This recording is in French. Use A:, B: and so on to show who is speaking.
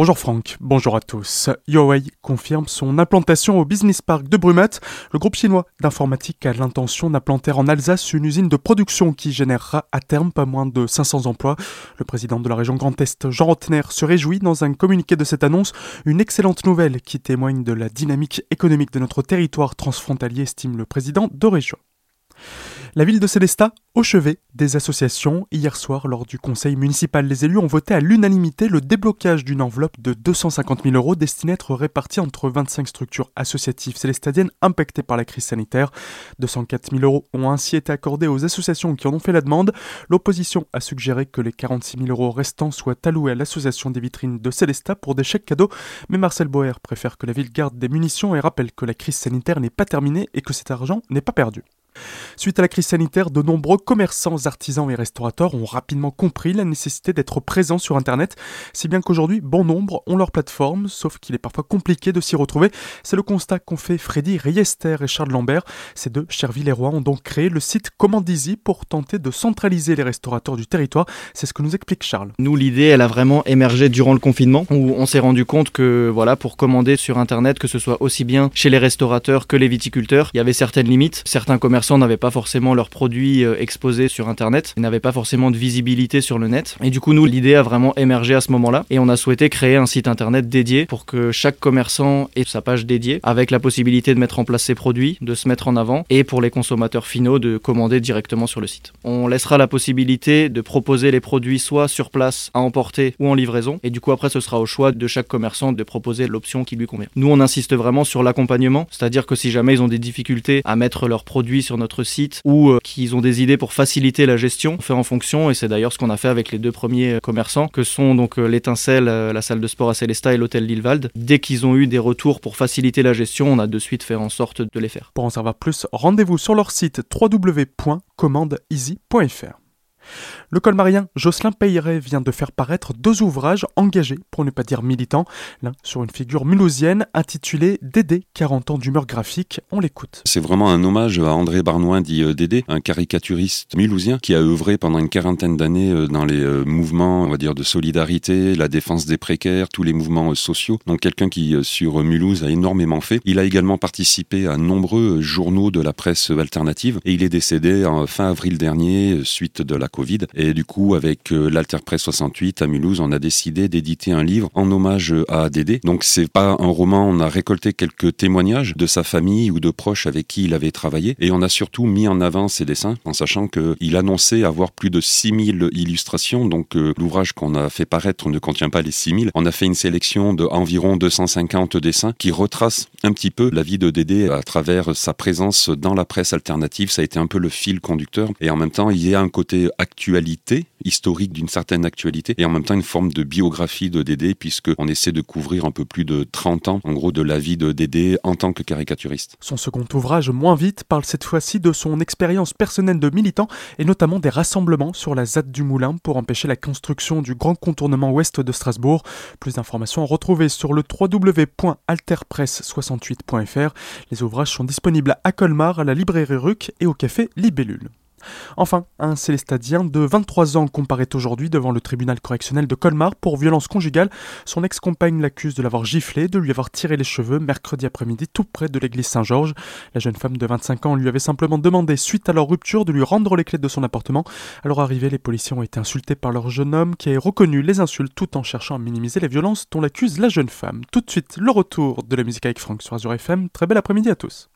A: Bonjour Franck, bonjour à tous. Huawei confirme son implantation au Business Park de Brumat. Le groupe chinois d'informatique a l'intention d'implanter en Alsace une usine de production qui générera à terme pas moins de 500 emplois. Le président de la région Grand Est, Jean Rotner, se réjouit dans un communiqué de cette annonce. Une excellente nouvelle qui témoigne de la dynamique économique de notre territoire transfrontalier, estime le président de région. La ville de Célestat, au chevet des associations, hier soir, lors du conseil municipal, les élus ont voté à l'unanimité le déblocage d'une enveloppe de 250 000 euros destinée à être répartie entre 25 structures associatives célestadiennes impactées par la crise sanitaire. 204 000 euros ont ainsi été accordés aux associations qui en ont fait la demande. L'opposition a suggéré que les 46 000 euros restants soient alloués à l'association des vitrines de Célestat pour des chèques cadeaux, mais Marcel Boer préfère que la ville garde des munitions et rappelle que la crise sanitaire n'est pas terminée et que cet argent n'est pas perdu. Suite à la crise sanitaire, de nombreux commerçants, artisans et restaurateurs ont rapidement compris la nécessité d'être présents sur Internet, si bien qu'aujourd'hui, bon nombre ont leur plateforme, sauf qu'il est parfois compliqué de s'y retrouver. C'est le constat qu'ont fait Freddy Riester et Charles Lambert. Ces deux Cherville-les-Rois ont donc créé le site Commandizy pour tenter de centraliser les restaurateurs du territoire. C'est ce que nous explique Charles.
B: Nous, l'idée, elle a vraiment émergé durant le confinement, où on s'est rendu compte que, voilà, pour commander sur Internet, que ce soit aussi bien chez les restaurateurs que les viticulteurs, il y avait certaines limites. Certains commerçants n'avaient pas forcément leurs produits euh, exposés sur Internet, n'avaient pas forcément de visibilité sur le net. Et du coup, nous, l'idée a vraiment émergé à ce moment-là. Et on a souhaité créer un site Internet dédié pour que chaque commerçant ait sa page dédiée, avec la possibilité de mettre en place ses produits, de se mettre en avant, et pour les consommateurs finaux de commander directement sur le site. On laissera la possibilité de proposer les produits soit sur place, à emporter ou en livraison. Et du coup, après, ce sera au choix de chaque commerçant de proposer l'option qui lui convient. Nous, on insiste vraiment sur l'accompagnement, c'est-à-dire que si jamais ils ont des difficultés à mettre leurs produits sur notre site ou euh, qu'ils ont des idées pour faciliter la gestion. On fait en fonction et c'est d'ailleurs ce qu'on a fait avec les deux premiers euh, commerçants que sont donc euh, l'étincelle, la salle de sport à Célestat et l'hôtel Lilwald. Dès qu'ils ont eu des retours pour faciliter la gestion, on a de suite fait en sorte de les faire.
A: Pour en savoir plus, rendez-vous sur leur site www.commandeeasy.fr. Le colmarien Jocelyn Peyret vient de faire paraître deux ouvrages engagés, pour ne pas dire militants, l'un sur une figure mulhousienne intitulée Dédé, 40 ans d'humeur graphique. On l'écoute.
C: C'est vraiment un hommage à André Barnoin, dit euh, Dédé, un caricaturiste mulhousien qui a œuvré pendant une quarantaine d'années euh, dans les euh, mouvements, on va dire, de solidarité, la défense des précaires, tous les mouvements sociaux. Donc quelqu'un qui, sur Mulhouse, a énormément fait. Il a également participé à nombreux journaux de la presse alternative et il est décédé en fin avril dernier suite de la Covid. Et du coup, avec euh, l'Alterpress 68 à Mulhouse, on a décidé d'éditer un livre en hommage à Dédé. Donc c'est pas un roman, on a récolté quelques témoignages de sa famille ou de proches avec qui il avait travaillé. Et on a surtout mis en avant ses dessins, en sachant qu'il annonçait avoir plus de 6000 illustrations. Donc euh, l'ouvrage qu'on a fait paraître ne contient pas les 6000. On a fait une sélection de environ 250 dessins qui retracent un petit peu la vie de Dédé à travers sa présence dans la presse alternative. Ça a été un peu le fil conducteur. Et en même temps, il y a un côté actualité historique d'une certaine actualité, et en même temps une forme de biographie de Dédé, puisqu'on essaie de couvrir un peu plus de 30 ans, en gros, de la vie de Dédé en tant que caricaturiste.
A: Son second ouvrage, Moins vite, parle cette fois-ci de son expérience personnelle de militant, et notamment des rassemblements sur la ZAD du Moulin pour empêcher la construction du grand contournement ouest de Strasbourg. Plus d'informations à retrouver sur le www.alterpresse68.fr. Les ouvrages sont disponibles à Colmar, à la librairie Ruc et au café Libellule. Enfin, un célestadien de 23 ans comparaît aujourd'hui devant le tribunal correctionnel de Colmar pour violence conjugale. Son ex-compagne l'accuse de l'avoir giflé, de lui avoir tiré les cheveux mercredi après-midi tout près de l'église Saint-Georges. La jeune femme de 25 ans lui avait simplement demandé, suite à leur rupture, de lui rendre les clés de son appartement. À leur arrivée, les policiers ont été insultés par leur jeune homme qui a reconnu les insultes tout en cherchant à minimiser les violences dont l'accuse la jeune femme. Tout de suite, le retour de la musique avec Franck sur Azure FM. Très bel après-midi à tous.